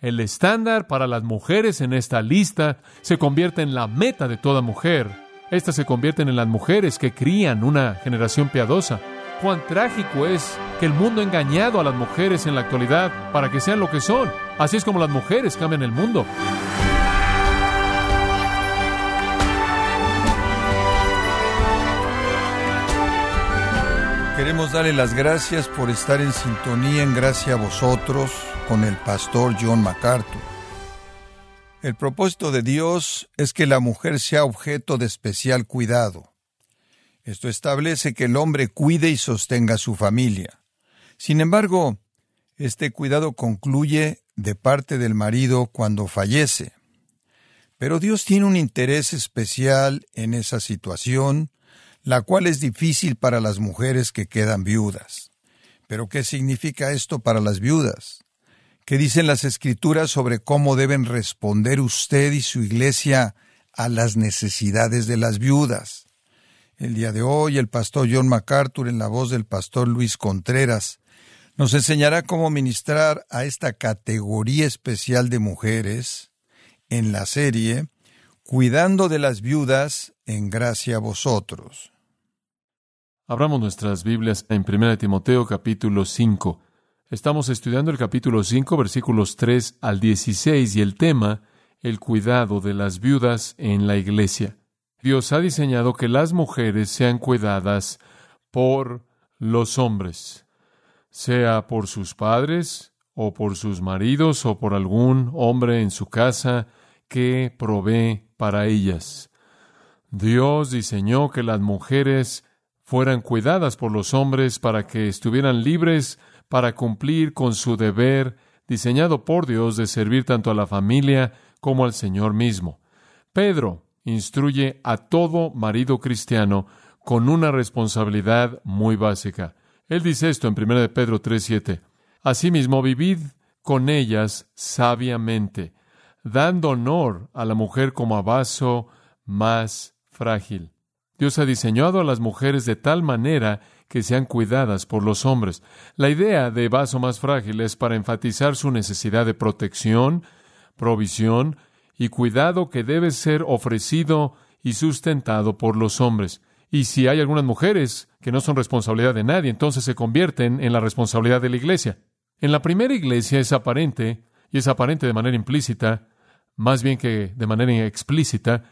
el estándar para las mujeres en esta lista se convierte en la meta de toda mujer. Estas se convierten en las mujeres que crían una generación piadosa. Cuán trágico es que el mundo ha engañado a las mujeres en la actualidad para que sean lo que son. Así es como las mujeres cambian el mundo. Queremos darle las gracias por estar en sintonía en gracia a vosotros con el pastor John MacArthur. El propósito de Dios es que la mujer sea objeto de especial cuidado. Esto establece que el hombre cuide y sostenga a su familia. Sin embargo, este cuidado concluye de parte del marido cuando fallece. Pero Dios tiene un interés especial en esa situación la cual es difícil para las mujeres que quedan viudas. Pero ¿qué significa esto para las viudas? ¿Qué dicen las escrituras sobre cómo deben responder usted y su iglesia a las necesidades de las viudas? El día de hoy el pastor John MacArthur en la voz del pastor Luis Contreras nos enseñará cómo ministrar a esta categoría especial de mujeres en la serie Cuidando de las viudas en gracia a vosotros. Abramos nuestras Biblias en 1 Timoteo capítulo 5. Estamos estudiando el capítulo 5 versículos 3 al 16 y el tema, el cuidado de las viudas en la iglesia. Dios ha diseñado que las mujeres sean cuidadas por los hombres, sea por sus padres o por sus maridos o por algún hombre en su casa que provee para ellas. Dios diseñó que las mujeres fueran cuidadas por los hombres para que estuvieran libres para cumplir con su deber diseñado por Dios de servir tanto a la familia como al Señor mismo. Pedro instruye a todo marido cristiano con una responsabilidad muy básica. Él dice esto en 1 de Pedro 3:7. Asimismo, vivid con ellas sabiamente, dando honor a la mujer como a vaso más frágil Dios ha diseñado a las mujeres de tal manera que sean cuidadas por los hombres. La idea de vaso más frágil es para enfatizar su necesidad de protección, provisión y cuidado que debe ser ofrecido y sustentado por los hombres. Y si hay algunas mujeres que no son responsabilidad de nadie, entonces se convierten en la responsabilidad de la iglesia. En la primera iglesia es aparente, y es aparente de manera implícita, más bien que de manera explícita,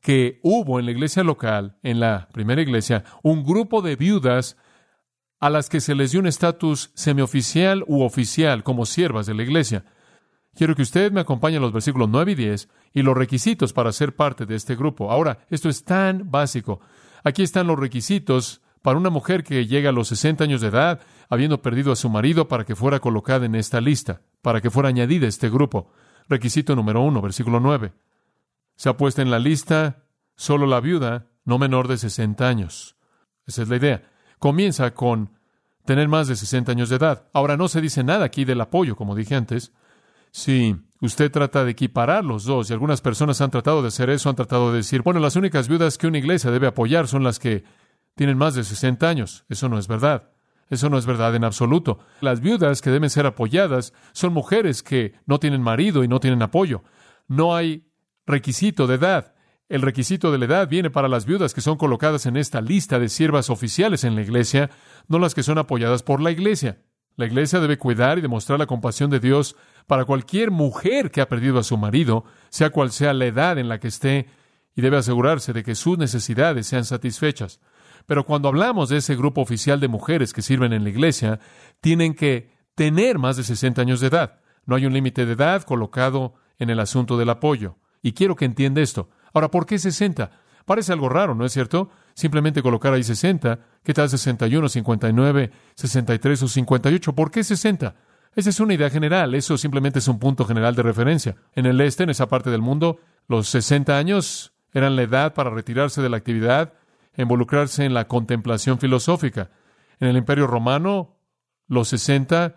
que hubo en la iglesia local, en la primera iglesia, un grupo de viudas a las que se les dio un estatus semioficial u oficial como siervas de la iglesia. Quiero que usted me acompañe a los versículos 9 y 10 y los requisitos para ser parte de este grupo. Ahora, esto es tan básico. Aquí están los requisitos para una mujer que llega a los 60 años de edad, habiendo perdido a su marido, para que fuera colocada en esta lista, para que fuera añadida a este grupo. Requisito número 1, versículo 9. Se ha puesto en la lista solo la viuda no menor de 60 años. Esa es la idea. Comienza con tener más de 60 años de edad. Ahora no se dice nada aquí del apoyo, como dije antes. Si usted trata de equiparar los dos, y algunas personas han tratado de hacer eso, han tratado de decir, bueno, las únicas viudas que una iglesia debe apoyar son las que tienen más de 60 años. Eso no es verdad. Eso no es verdad en absoluto. Las viudas que deben ser apoyadas son mujeres que no tienen marido y no tienen apoyo. No hay requisito de edad. El requisito de la edad viene para las viudas que son colocadas en esta lista de siervas oficiales en la iglesia, no las que son apoyadas por la iglesia. La iglesia debe cuidar y demostrar la compasión de Dios para cualquier mujer que ha perdido a su marido, sea cual sea la edad en la que esté, y debe asegurarse de que sus necesidades sean satisfechas. Pero cuando hablamos de ese grupo oficial de mujeres que sirven en la iglesia, tienen que tener más de 60 años de edad. No hay un límite de edad colocado en el asunto del apoyo. Y quiero que entienda esto. Ahora, ¿por qué 60? Parece algo raro, ¿no es cierto? Simplemente colocar ahí 60. ¿Qué tal 61, 59, 63 o 58? ¿Por qué 60? Esa es una idea general, eso simplemente es un punto general de referencia. En el este, en esa parte del mundo, los 60 años eran la edad para retirarse de la actividad, involucrarse en la contemplación filosófica. En el Imperio Romano, los 60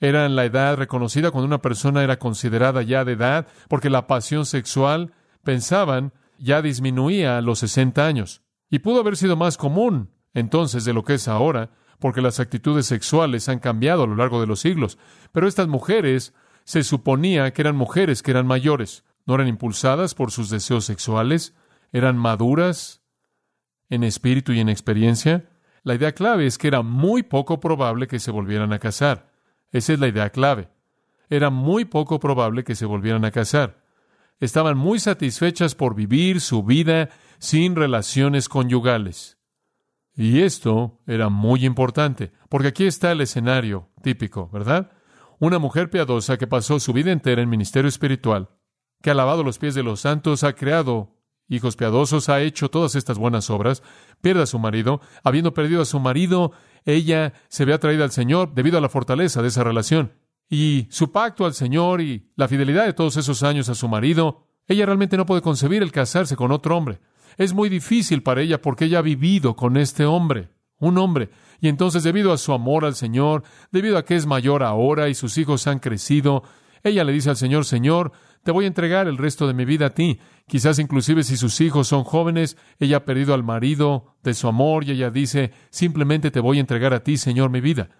eran la edad reconocida cuando una persona era considerada ya de edad, porque la pasión sexual, pensaban, ya disminuía a los 60 años. Y pudo haber sido más común entonces de lo que es ahora, porque las actitudes sexuales han cambiado a lo largo de los siglos. Pero estas mujeres se suponía que eran mujeres que eran mayores, no eran impulsadas por sus deseos sexuales, eran maduras en espíritu y en experiencia. La idea clave es que era muy poco probable que se volvieran a casar. Esa es la idea clave. Era muy poco probable que se volvieran a casar. Estaban muy satisfechas por vivir su vida sin relaciones conyugales. Y esto era muy importante, porque aquí está el escenario típico, ¿verdad? Una mujer piadosa que pasó su vida entera en ministerio espiritual, que ha lavado los pies de los santos, ha creado hijos piadosos, ha hecho todas estas buenas obras, pierde a su marido, habiendo perdido a su marido, ella se ve atraída al Señor debido a la fortaleza de esa relación. Y su pacto al Señor y la fidelidad de todos esos años a su marido, ella realmente no puede concebir el casarse con otro hombre. Es muy difícil para ella porque ella ha vivido con este hombre, un hombre. Y entonces, debido a su amor al Señor, debido a que es mayor ahora y sus hijos han crecido, ella le dice al Señor, Señor, te voy a entregar el resto de mi vida a ti. Quizás inclusive si sus hijos son jóvenes, ella ha perdido al marido de su amor y ella dice, simplemente te voy a entregar a ti, Señor, mi vida.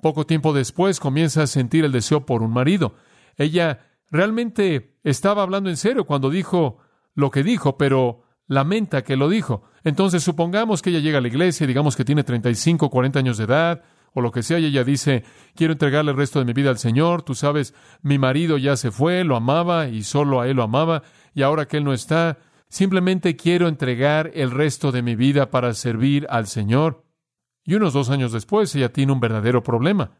Poco tiempo después comienza a sentir el deseo por un marido. Ella realmente estaba hablando en serio cuando dijo lo que dijo, pero lamenta que lo dijo. Entonces supongamos que ella llega a la iglesia, digamos que tiene 35, 40 años de edad, o lo que sea, y ella dice, quiero entregarle el resto de mi vida al Señor, tú sabes, mi marido ya se fue, lo amaba y solo a él lo amaba, y ahora que él no está, simplemente quiero entregar el resto de mi vida para servir al Señor. Y unos dos años después ella tiene un verdadero problema.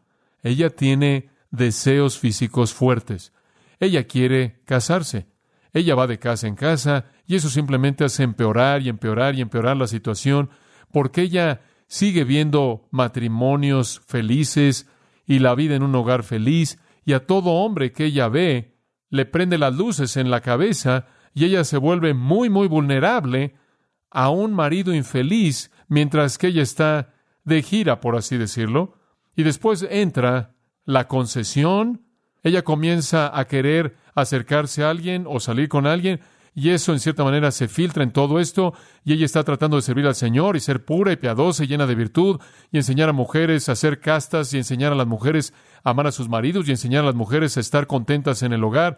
Ella tiene deseos físicos fuertes. Ella quiere casarse. Ella va de casa en casa y eso simplemente hace empeorar y empeorar y empeorar la situación porque ella sigue viendo matrimonios felices y la vida en un hogar feliz, y a todo hombre que ella ve le prende las luces en la cabeza y ella se vuelve muy, muy vulnerable a un marido infeliz mientras que ella está de gira, por así decirlo, y después entra la concesión, ella comienza a querer acercarse a alguien o salir con alguien, y eso en cierta manera se filtra en todo esto, y ella está tratando de servir al Señor y ser pura y piadosa y llena de virtud, y enseñar a mujeres a ser castas, y enseñar a las mujeres a amar a sus maridos, y enseñar a las mujeres a estar contentas en el hogar,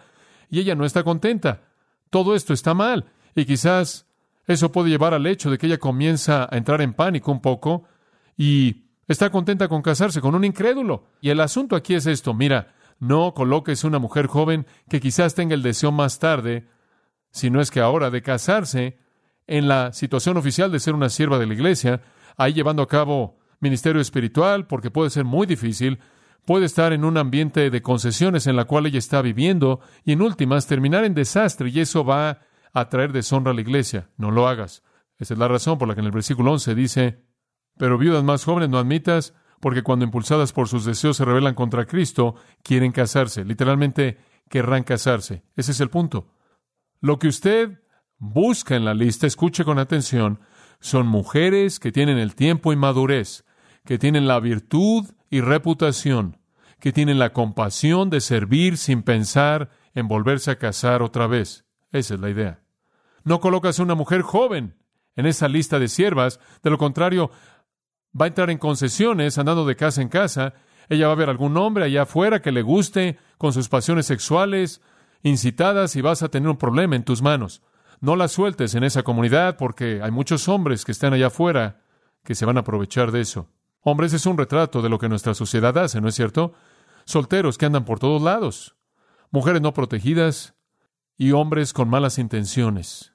y ella no está contenta. Todo esto está mal, y quizás eso puede llevar al hecho de que ella comienza a entrar en pánico un poco, y está contenta con casarse con un incrédulo. Y el asunto aquí es esto, mira, no coloques una mujer joven que quizás tenga el deseo más tarde si no es que ahora, de casarse en la situación oficial de ser una sierva de la iglesia, ahí llevando a cabo ministerio espiritual, porque puede ser muy difícil, puede estar en un ambiente de concesiones en la cual ella está viviendo y en últimas terminar en desastre y eso va a traer deshonra a la iglesia. No lo hagas. Esa es la razón por la que en el versículo 11 dice, pero viudas más jóvenes no admitas, porque cuando impulsadas por sus deseos se rebelan contra Cristo, quieren casarse. Literalmente, querrán casarse. Ese es el punto. Lo que usted busca en la lista, escuche con atención, son mujeres que tienen el tiempo y madurez, que tienen la virtud y reputación, que tienen la compasión de servir sin pensar en volverse a casar otra vez. Esa es la idea. No colocas a una mujer joven en esa lista de siervas, de lo contrario, va a entrar en concesiones andando de casa en casa, ella va a ver algún hombre allá afuera que le guste con sus pasiones sexuales, incitadas y vas a tener un problema en tus manos. No las sueltes en esa comunidad porque hay muchos hombres que están allá afuera que se van a aprovechar de eso. Hombres es un retrato de lo que nuestra sociedad hace, ¿no es cierto? Solteros que andan por todos lados, mujeres no protegidas y hombres con malas intenciones.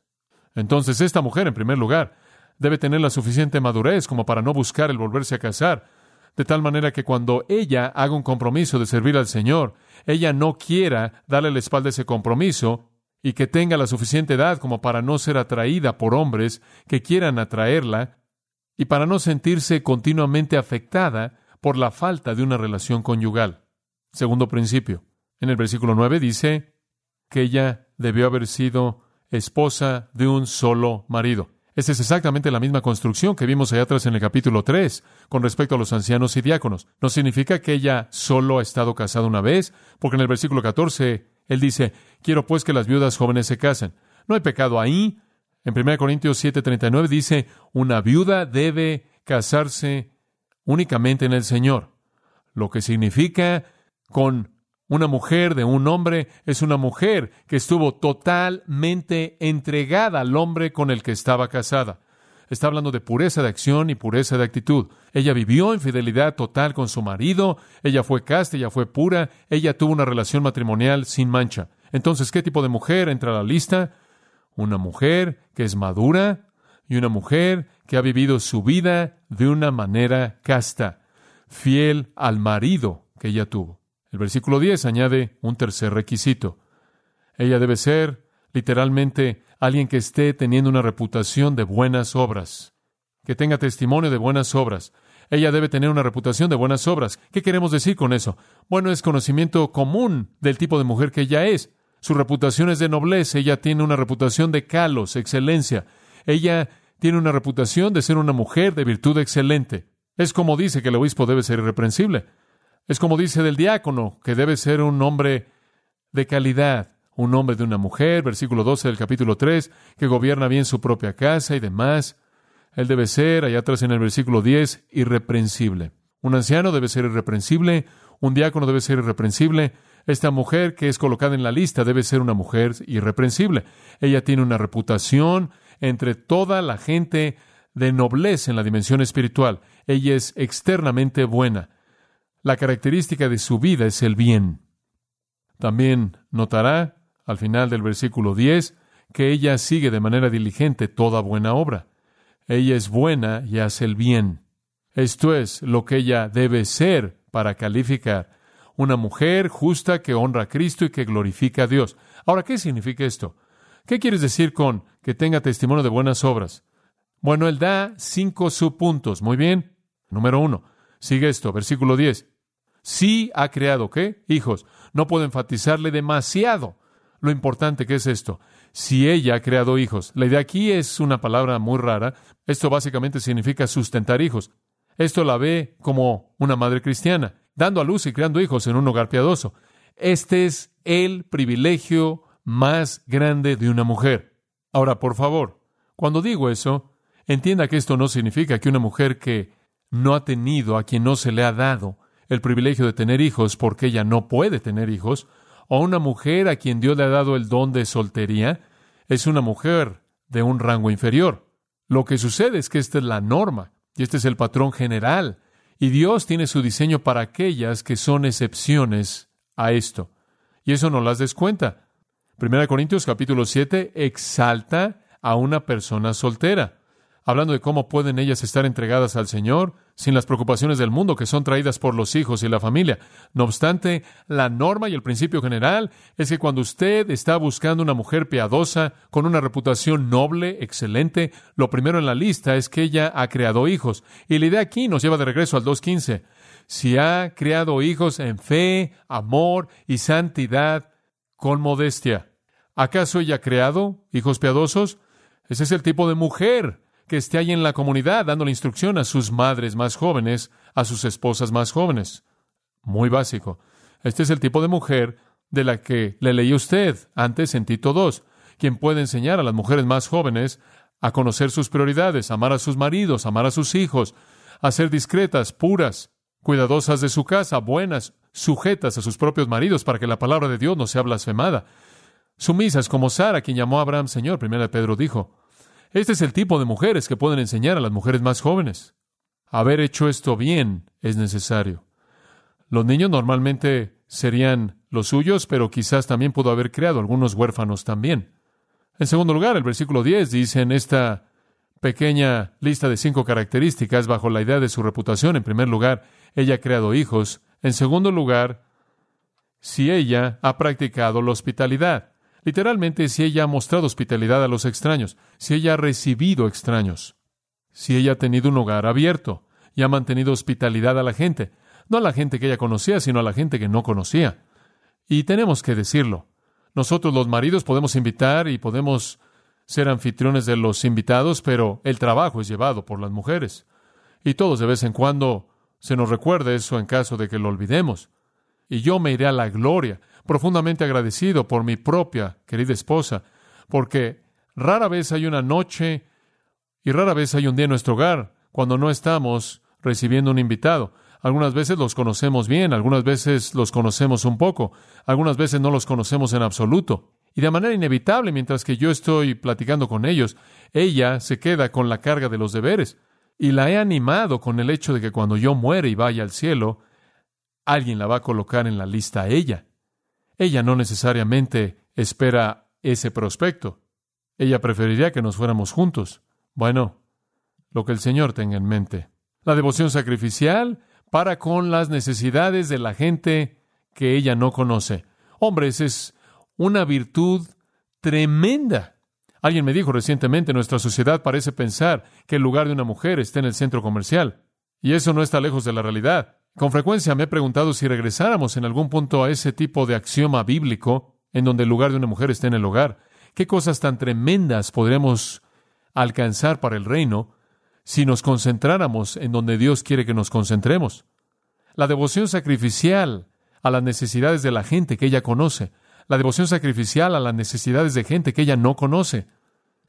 Entonces, esta mujer, en primer lugar, debe tener la suficiente madurez como para no buscar el volverse a casar, de tal manera que cuando ella haga un compromiso de servir al Señor, ella no quiera darle la espalda a ese compromiso y que tenga la suficiente edad como para no ser atraída por hombres que quieran atraerla y para no sentirse continuamente afectada por la falta de una relación conyugal. Segundo principio. En el versículo 9 dice que ella debió haber sido esposa de un solo marido. Esa es exactamente la misma construcción que vimos allá atrás en el capítulo 3 con respecto a los ancianos y diáconos. No significa que ella solo ha estado casada una vez, porque en el versículo 14 él dice, quiero pues que las viudas jóvenes se casen. No hay pecado ahí. En 1 Corintios 7:39 dice, una viuda debe casarse únicamente en el Señor, lo que significa con Una mujer de un hombre es una mujer que estuvo totalmente entregada al hombre con el que estaba casada. Está hablando de pureza de acción y pureza de actitud. Ella vivió en fidelidad total con su marido, ella fue casta, ella fue pura, ella tuvo una relación matrimonial sin mancha. Entonces, ¿qué tipo de mujer entra a la lista? Una mujer que es madura y una mujer que ha vivido su vida de una manera casta, fiel al marido que ella tuvo. El versículo 10 añade un tercer requisito. Ella debe ser, literalmente, alguien que esté teniendo una reputación de buenas obras, que tenga testimonio de buenas obras. Ella debe tener una reputación de buenas obras. ¿Qué queremos decir con eso? Bueno, es conocimiento común del tipo de mujer que ella es. Su reputación es de nobleza, ella tiene una reputación de calos, excelencia. Ella tiene una reputación de ser una mujer de virtud excelente. Es como dice que el obispo debe ser irreprensible. Es como dice del diácono, que debe ser un hombre de calidad, un hombre de una mujer, versículo 12 del capítulo 3, que gobierna bien su propia casa y demás. Él debe ser, allá atrás en el versículo 10, irreprensible. Un anciano debe ser irreprensible, un diácono debe ser irreprensible, esta mujer que es colocada en la lista debe ser una mujer irreprensible. Ella tiene una reputación entre toda la gente de nobleza en la dimensión espiritual. Ella es externamente buena. La característica de su vida es el bien. También notará, al final del versículo 10, que ella sigue de manera diligente toda buena obra. Ella es buena y hace el bien. Esto es lo que ella debe ser para calificar. Una mujer justa que honra a Cristo y que glorifica a Dios. Ahora, ¿qué significa esto? ¿Qué quieres decir con que tenga testimonio de buenas obras? Bueno, él da cinco subpuntos. Muy bien. Número uno. Sigue esto, versículo 10. Sí ha creado, ¿qué? Hijos. No puedo enfatizarle demasiado lo importante que es esto. Si ella ha creado hijos. La idea aquí es una palabra muy rara. Esto básicamente significa sustentar hijos. Esto la ve como una madre cristiana, dando a luz y creando hijos en un hogar piadoso. Este es el privilegio más grande de una mujer. Ahora, por favor, cuando digo eso, entienda que esto no significa que una mujer que no ha tenido, a quien no se le ha dado, el privilegio de tener hijos porque ella no puede tener hijos, o una mujer a quien Dios le ha dado el don de soltería, es una mujer de un rango inferior. Lo que sucede es que esta es la norma y este es el patrón general. Y Dios tiene su diseño para aquellas que son excepciones a esto. Y eso no las descuenta. Primera Corintios capítulo 7 exalta a una persona soltera hablando de cómo pueden ellas estar entregadas al Señor sin las preocupaciones del mundo que son traídas por los hijos y la familia. No obstante, la norma y el principio general es que cuando usted está buscando una mujer piadosa, con una reputación noble, excelente, lo primero en la lista es que ella ha creado hijos. Y la idea aquí nos lleva de regreso al 2.15. Si ha creado hijos en fe, amor y santidad con modestia. ¿Acaso ella ha creado hijos piadosos? Ese es el tipo de mujer que esté ahí en la comunidad dando la instrucción a sus madres más jóvenes, a sus esposas más jóvenes. Muy básico. Este es el tipo de mujer de la que le leí usted antes en Tito 2, quien puede enseñar a las mujeres más jóvenes a conocer sus prioridades, amar a sus maridos, amar a sus hijos, a ser discretas, puras, cuidadosas de su casa, buenas, sujetas a sus propios maridos para que la palabra de Dios no sea blasfemada. Sumisas como Sara, quien llamó a Abraham Señor, primera Pedro dijo. Este es el tipo de mujeres que pueden enseñar a las mujeres más jóvenes. Haber hecho esto bien es necesario. Los niños normalmente serían los suyos, pero quizás también pudo haber creado algunos huérfanos también. En segundo lugar, el versículo 10 dice en esta pequeña lista de cinco características bajo la idea de su reputación. En primer lugar, ella ha creado hijos. En segundo lugar, si ella ha practicado la hospitalidad. Literalmente, si ella ha mostrado hospitalidad a los extraños, si ella ha recibido extraños, si ella ha tenido un hogar abierto y ha mantenido hospitalidad a la gente, no a la gente que ella conocía, sino a la gente que no conocía. Y tenemos que decirlo. Nosotros los maridos podemos invitar y podemos ser anfitriones de los invitados, pero el trabajo es llevado por las mujeres. Y todos de vez en cuando se nos recuerda eso en caso de que lo olvidemos. Y yo me iré a la gloria profundamente agradecido por mi propia querida esposa, porque rara vez hay una noche y rara vez hay un día en nuestro hogar cuando no estamos recibiendo un invitado. Algunas veces los conocemos bien, algunas veces los conocemos un poco, algunas veces no los conocemos en absoluto. Y de manera inevitable, mientras que yo estoy platicando con ellos, ella se queda con la carga de los deberes. Y la he animado con el hecho de que cuando yo muere y vaya al cielo, alguien la va a colocar en la lista a ella. Ella no necesariamente espera ese prospecto. Ella preferiría que nos fuéramos juntos. Bueno, lo que el Señor tenga en mente. La devoción sacrificial para con las necesidades de la gente que ella no conoce. Hombres, es una virtud tremenda. Alguien me dijo recientemente, nuestra sociedad parece pensar que el lugar de una mujer está en el centro comercial. Y eso no está lejos de la realidad. Con frecuencia me he preguntado si regresáramos en algún punto a ese tipo de axioma bíblico en donde el lugar de una mujer está en el hogar. ¿Qué cosas tan tremendas podremos alcanzar para el reino si nos concentráramos en donde Dios quiere que nos concentremos. La devoción sacrificial a las necesidades de la gente que ella conoce. La devoción sacrificial a las necesidades de gente que ella no conoce.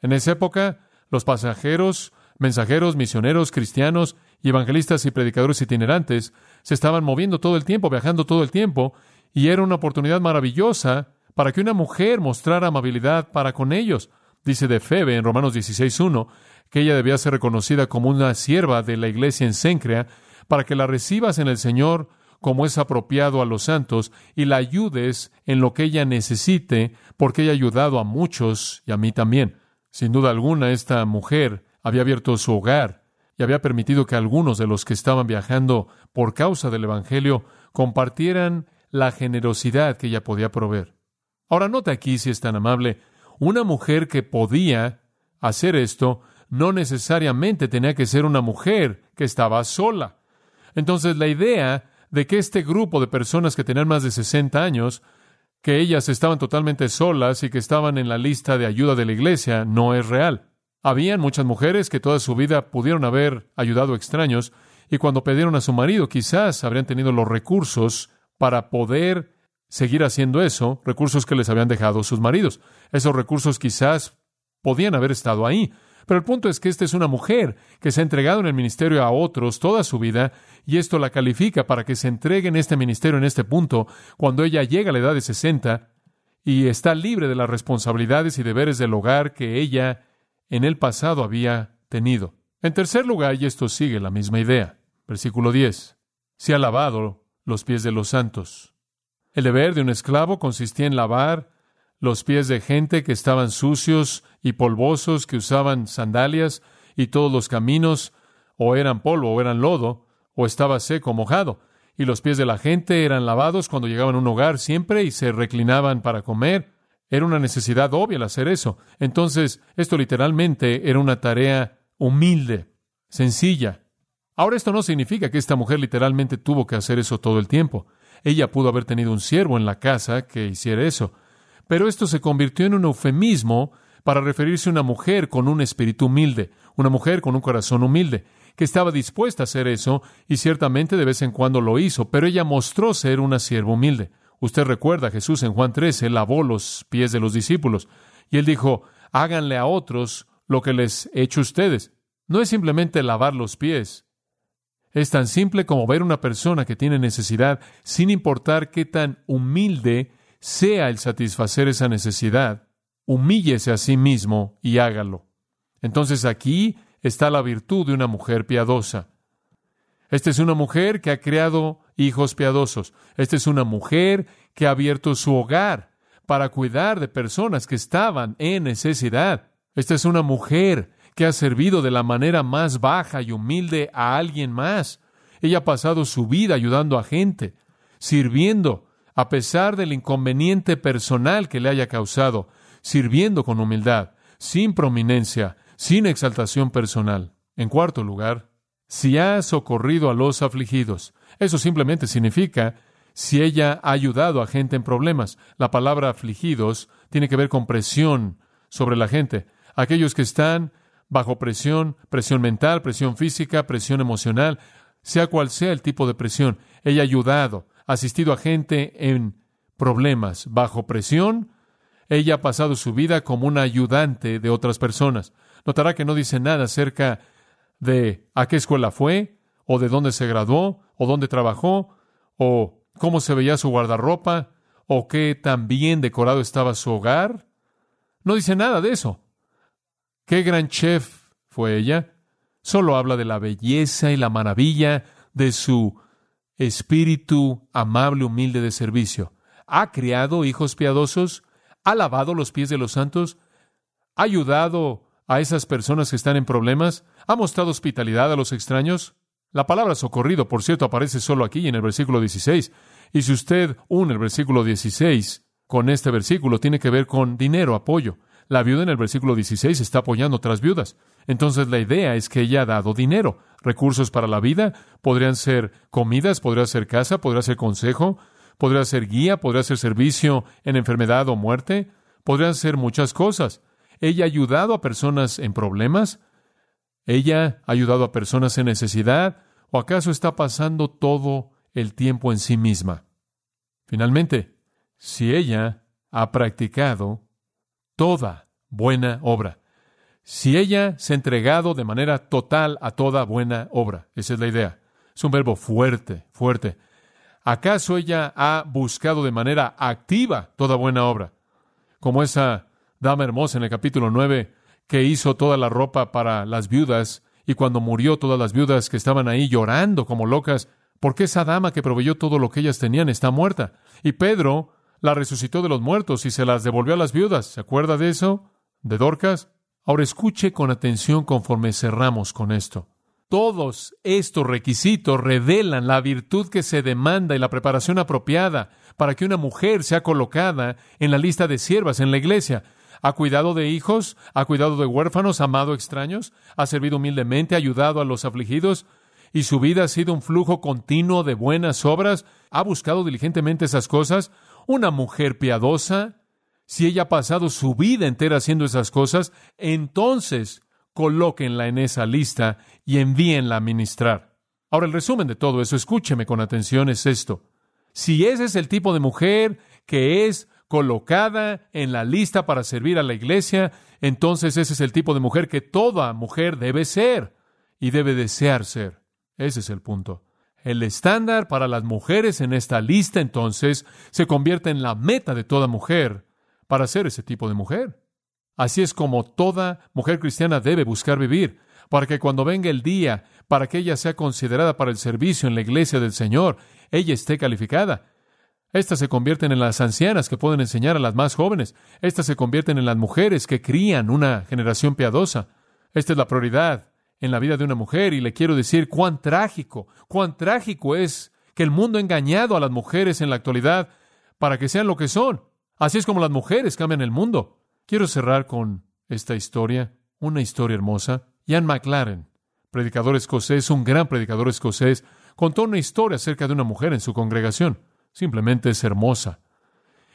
En esa época, los pasajeros, mensajeros, misioneros, cristianos y evangelistas y predicadores itinerantes se estaban moviendo todo el tiempo, viajando todo el tiempo, y era una oportunidad maravillosa para que una mujer mostrara amabilidad para con ellos. Dice de Febe en Romanos 16.1 que ella debía ser reconocida como una sierva de la iglesia en Cencrea, para que la recibas en el Señor como es apropiado a los santos y la ayudes en lo que ella necesite, porque ella ha ayudado a muchos y a mí también. Sin duda alguna, esta mujer había abierto su hogar y había permitido que algunos de los que estaban viajando por causa del Evangelio compartieran la generosidad que ella podía proveer. Ahora nota aquí, si es tan amable, una mujer que podía hacer esto no necesariamente tenía que ser una mujer que estaba sola. Entonces la idea de que este grupo de personas que tenían más de 60 años, que ellas estaban totalmente solas y que estaban en la lista de ayuda de la iglesia, no es real. Habían muchas mujeres que toda su vida pudieron haber ayudado a extraños y cuando pidieron a su marido quizás habrían tenido los recursos para poder seguir haciendo eso, recursos que les habían dejado sus maridos. Esos recursos quizás podían haber estado ahí, pero el punto es que esta es una mujer que se ha entregado en el ministerio a otros toda su vida y esto la califica para que se entregue en este ministerio en este punto cuando ella llega a la edad de 60 y está libre de las responsabilidades y deberes del hogar que ella en el pasado había tenido. En tercer lugar, y esto sigue la misma idea, versículo 10, se ha lavado los pies de los santos. El deber de un esclavo consistía en lavar los pies de gente que estaban sucios y polvosos, que usaban sandalias, y todos los caminos o eran polvo o eran lodo, o estaba seco mojado. Y los pies de la gente eran lavados cuando llegaban a un hogar siempre y se reclinaban para comer. Era una necesidad obvia el hacer eso. Entonces, esto literalmente era una tarea humilde, sencilla. Ahora, esto no significa que esta mujer literalmente tuvo que hacer eso todo el tiempo. Ella pudo haber tenido un siervo en la casa que hiciera eso. Pero esto se convirtió en un eufemismo para referirse a una mujer con un espíritu humilde, una mujer con un corazón humilde, que estaba dispuesta a hacer eso y ciertamente de vez en cuando lo hizo, pero ella mostró ser una sierva humilde. Usted recuerda, Jesús en Juan 13 lavó los pies de los discípulos y él dijo, háganle a otros lo que les he hecho a ustedes. No es simplemente lavar los pies. Es tan simple como ver una persona que tiene necesidad, sin importar qué tan humilde sea el satisfacer esa necesidad, humíllese a sí mismo y hágalo. Entonces aquí está la virtud de una mujer piadosa. Esta es una mujer que ha creado hijos piadosos. Esta es una mujer que ha abierto su hogar para cuidar de personas que estaban en necesidad. Esta es una mujer que ha servido de la manera más baja y humilde a alguien más. Ella ha pasado su vida ayudando a gente, sirviendo, a pesar del inconveniente personal que le haya causado, sirviendo con humildad, sin prominencia, sin exaltación personal. En cuarto lugar, si ha socorrido a los afligidos. Eso simplemente significa si ella ha ayudado a gente en problemas. La palabra afligidos tiene que ver con presión sobre la gente. Aquellos que están bajo presión, presión mental, presión física, presión emocional, sea cual sea el tipo de presión, ella ha ayudado, asistido a gente en problemas, bajo presión. Ella ha pasado su vida como una ayudante de otras personas. Notará que no dice nada acerca de a qué escuela fue o de dónde se graduó, o dónde trabajó, o cómo se veía su guardarropa, o qué tan bien decorado estaba su hogar. No dice nada de eso. ¿Qué gran chef fue ella? Solo habla de la belleza y la maravilla de su espíritu amable, humilde de servicio. Ha criado hijos piadosos, ha lavado los pies de los santos, ha ayudado a esas personas que están en problemas, ha mostrado hospitalidad a los extraños. La palabra socorrido, por cierto, aparece solo aquí en el versículo 16. Y si usted une el versículo 16 con este versículo, tiene que ver con dinero, apoyo. La viuda en el versículo 16 está apoyando otras viudas. Entonces la idea es que ella ha dado dinero, recursos para la vida, podrían ser comidas, podría ser casa, podría ser consejo, podría ser guía, podría ser servicio en enfermedad o muerte, podrían ser muchas cosas. Ella ha ayudado a personas en problemas, ella ha ayudado a personas en necesidad, o acaso está pasando todo el tiempo en sí misma. Finalmente, si ella ha practicado toda buena obra, si ella se ha entregado de manera total a toda buena obra, esa es la idea. Es un verbo fuerte, fuerte. ¿Acaso ella ha buscado de manera activa toda buena obra? Como esa dama hermosa en el capítulo 9 que hizo toda la ropa para las viudas y cuando murió todas las viudas que estaban ahí llorando como locas, porque esa dama que proveyó todo lo que ellas tenían está muerta. Y Pedro la resucitó de los muertos y se las devolvió a las viudas. ¿Se acuerda de eso? ¿De Dorcas? Ahora escuche con atención conforme cerramos con esto. Todos estos requisitos revelan la virtud que se demanda y la preparación apropiada para que una mujer sea colocada en la lista de siervas en la iglesia. Ha cuidado de hijos, ha cuidado de huérfanos, amado extraños, ha servido humildemente, ayudado a los afligidos, y su vida ha sido un flujo continuo de buenas obras, ha buscado diligentemente esas cosas. Una mujer piadosa, si ella ha pasado su vida entera haciendo esas cosas, entonces colóquenla en esa lista y envíenla a ministrar. Ahora, el resumen de todo eso, escúcheme con atención, es esto. Si ese es el tipo de mujer que es colocada en la lista para servir a la iglesia, entonces ese es el tipo de mujer que toda mujer debe ser y debe desear ser. Ese es el punto. El estándar para las mujeres en esta lista entonces se convierte en la meta de toda mujer para ser ese tipo de mujer. Así es como toda mujer cristiana debe buscar vivir, para que cuando venga el día para que ella sea considerada para el servicio en la iglesia del Señor, ella esté calificada. Estas se convierten en las ancianas que pueden enseñar a las más jóvenes. Estas se convierten en las mujeres que crían una generación piadosa. Esta es la prioridad en la vida de una mujer y le quiero decir cuán trágico, cuán trágico es que el mundo ha engañado a las mujeres en la actualidad para que sean lo que son. Así es como las mujeres cambian el mundo. Quiero cerrar con esta historia, una historia hermosa. Ian McLaren, predicador escocés, un gran predicador escocés, contó una historia acerca de una mujer en su congregación. Simplemente es hermosa.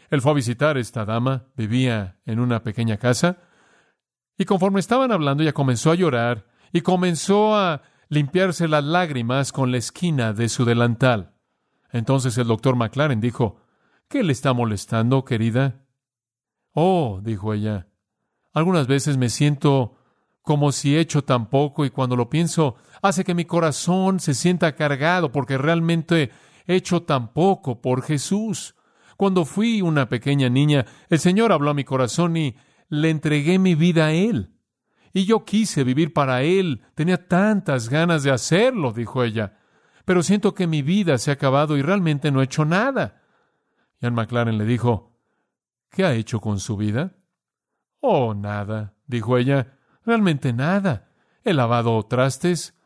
Él fue a visitar a esta dama, vivía en una pequeña casa, y conforme estaban hablando, ella comenzó a llorar y comenzó a limpiarse las lágrimas con la esquina de su delantal. Entonces el doctor McLaren dijo, ¿Qué le está molestando, querida? Oh, dijo ella, algunas veces me siento como si he hecho tan poco y cuando lo pienso hace que mi corazón se sienta cargado porque realmente hecho tan poco por Jesús. Cuando fui una pequeña niña, el Señor habló a mi corazón y le entregué mi vida a Él. Y yo quise vivir para Él. Tenía tantas ganas de hacerlo, dijo ella. Pero siento que mi vida se ha acabado y realmente no he hecho nada. Ian McLaren le dijo, ¿Qué ha hecho con su vida? Oh, nada, dijo ella. Realmente nada. He lavado trastes,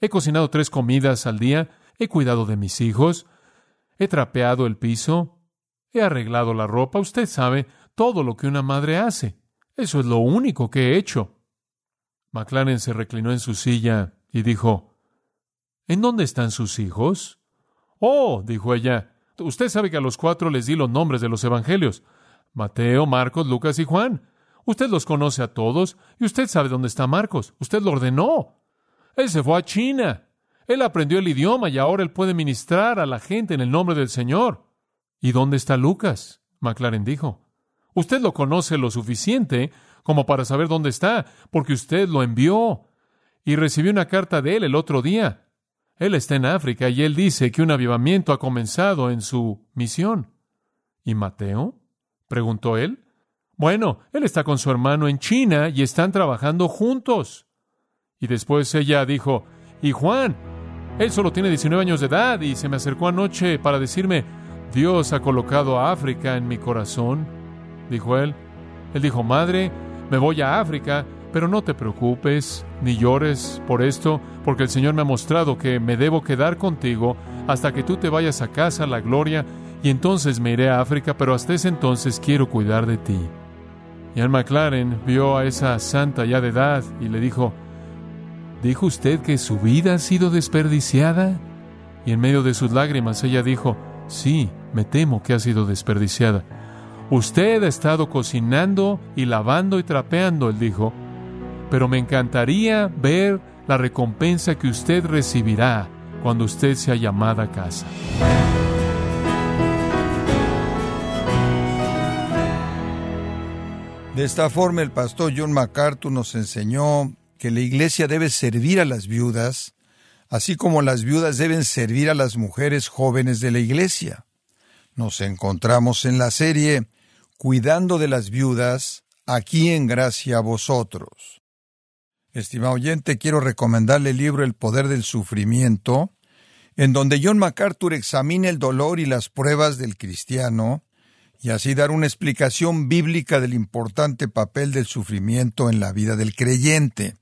he cocinado tres comidas al día, he cuidado de mis hijos, he trapeado el piso, he arreglado la ropa. Usted sabe todo lo que una madre hace. Eso es lo único que he hecho. McLaren se reclinó en su silla y dijo, ¿En dónde están sus hijos? Oh, dijo ella, usted sabe que a los cuatro les di los nombres de los evangelios, Mateo, Marcos, Lucas y Juan. Usted los conoce a todos y usted sabe dónde está Marcos. Usted lo ordenó. Él se fue a China. Él aprendió el idioma y ahora él puede ministrar a la gente en el nombre del Señor. ¿Y dónde está Lucas? McLaren dijo. Usted lo conoce lo suficiente como para saber dónde está, porque usted lo envió y recibió una carta de él el otro día. Él está en África y él dice que un avivamiento ha comenzado en su misión. ¿Y Mateo? preguntó él. Bueno, él está con su hermano en China y están trabajando juntos. Y después ella dijo, ¿y Juan? Él solo tiene 19 años de edad y se me acercó anoche para decirme, Dios ha colocado a África en mi corazón, dijo él. Él dijo, Madre, me voy a África, pero no te preocupes ni llores por esto, porque el Señor me ha mostrado que me debo quedar contigo hasta que tú te vayas a casa, la gloria, y entonces me iré a África, pero hasta ese entonces quiero cuidar de ti. Y Anne McLaren vio a esa santa ya de edad y le dijo, ¿dijo usted que su vida ha sido desperdiciada? Y en medio de sus lágrimas ella dijo, sí, me temo que ha sido desperdiciada. Usted ha estado cocinando y lavando y trapeando, él dijo, pero me encantaría ver la recompensa que usted recibirá cuando usted sea llamada a casa. De esta forma, el pastor John MacArthur nos enseñó que la iglesia debe servir a las viudas, así como las viudas deben servir a las mujeres jóvenes de la iglesia. Nos encontramos en la serie Cuidando de las viudas, aquí en gracia a vosotros. Estimado oyente, quiero recomendarle el libro El poder del sufrimiento, en donde John MacArthur examina el dolor y las pruebas del cristiano, y así dar una explicación bíblica del importante papel del sufrimiento en la vida del creyente.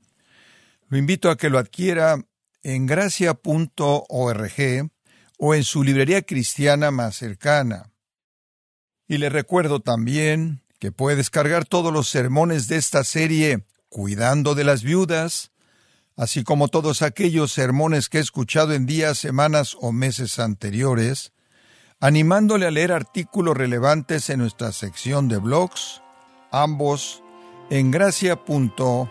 Lo invito a que lo adquiera en gracia.org o en su librería cristiana más cercana. Y le recuerdo también que puede descargar todos los sermones de esta serie Cuidando de las Viudas, así como todos aquellos sermones que he escuchado en días, semanas o meses anteriores, animándole a leer artículos relevantes en nuestra sección de blogs, ambos en gracia.org.